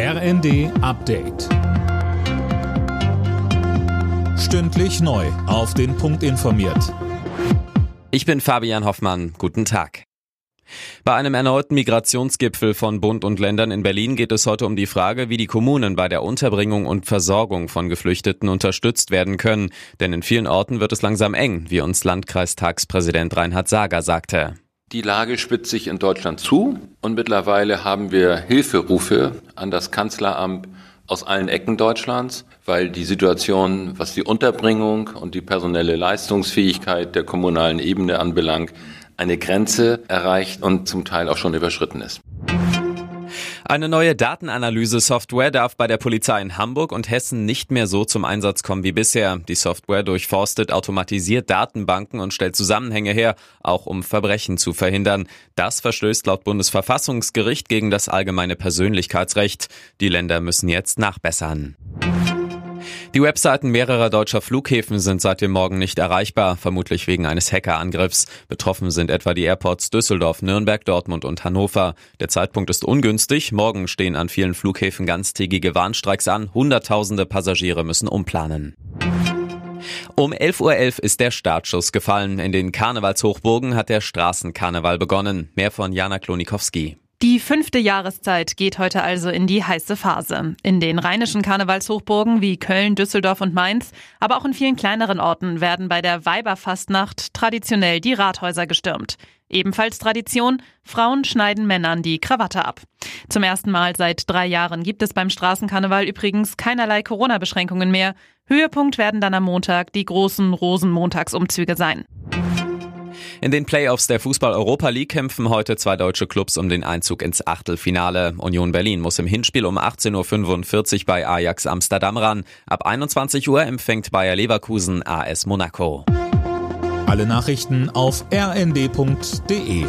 RND Update. Stündlich neu. Auf den Punkt informiert. Ich bin Fabian Hoffmann. Guten Tag. Bei einem erneuten Migrationsgipfel von Bund und Ländern in Berlin geht es heute um die Frage, wie die Kommunen bei der Unterbringung und Versorgung von Geflüchteten unterstützt werden können. Denn in vielen Orten wird es langsam eng, wie uns Landkreistagspräsident Reinhard Sager sagte. Die Lage spitzt sich in Deutschland zu und mittlerweile haben wir Hilferufe an das Kanzleramt aus allen Ecken Deutschlands, weil die Situation, was die Unterbringung und die personelle Leistungsfähigkeit der kommunalen Ebene anbelangt, eine Grenze erreicht und zum Teil auch schon überschritten ist. Eine neue Datenanalyse-Software darf bei der Polizei in Hamburg und Hessen nicht mehr so zum Einsatz kommen wie bisher. Die Software durchforstet automatisiert Datenbanken und stellt Zusammenhänge her, auch um Verbrechen zu verhindern. Das verstößt laut Bundesverfassungsgericht gegen das allgemeine Persönlichkeitsrecht. Die Länder müssen jetzt nachbessern. Die Webseiten mehrerer deutscher Flughäfen sind seit dem Morgen nicht erreichbar, vermutlich wegen eines Hackerangriffs. Betroffen sind etwa die Airports Düsseldorf, Nürnberg, Dortmund und Hannover. Der Zeitpunkt ist ungünstig. Morgen stehen an vielen Flughäfen ganztägige Warnstreiks an. Hunderttausende Passagiere müssen umplanen. Um 11.11 Uhr .11 ist der Startschuss gefallen. In den Karnevalshochburgen hat der Straßenkarneval begonnen. Mehr von Jana Klonikowski. Die fünfte Jahreszeit geht heute also in die heiße Phase. In den rheinischen Karnevalshochburgen wie Köln, Düsseldorf und Mainz, aber auch in vielen kleineren Orten werden bei der Weiberfastnacht traditionell die Rathäuser gestürmt. Ebenfalls Tradition, Frauen schneiden Männern die Krawatte ab. Zum ersten Mal seit drei Jahren gibt es beim Straßenkarneval übrigens keinerlei Corona-Beschränkungen mehr. Höhepunkt werden dann am Montag die großen Rosenmontagsumzüge sein. In den Playoffs der Fußball Europa League kämpfen heute zwei deutsche Clubs um den Einzug ins Achtelfinale. Union Berlin muss im Hinspiel um 18.45 Uhr bei Ajax Amsterdam ran. Ab 21 Uhr empfängt Bayer Leverkusen AS Monaco. Alle Nachrichten auf rnd.de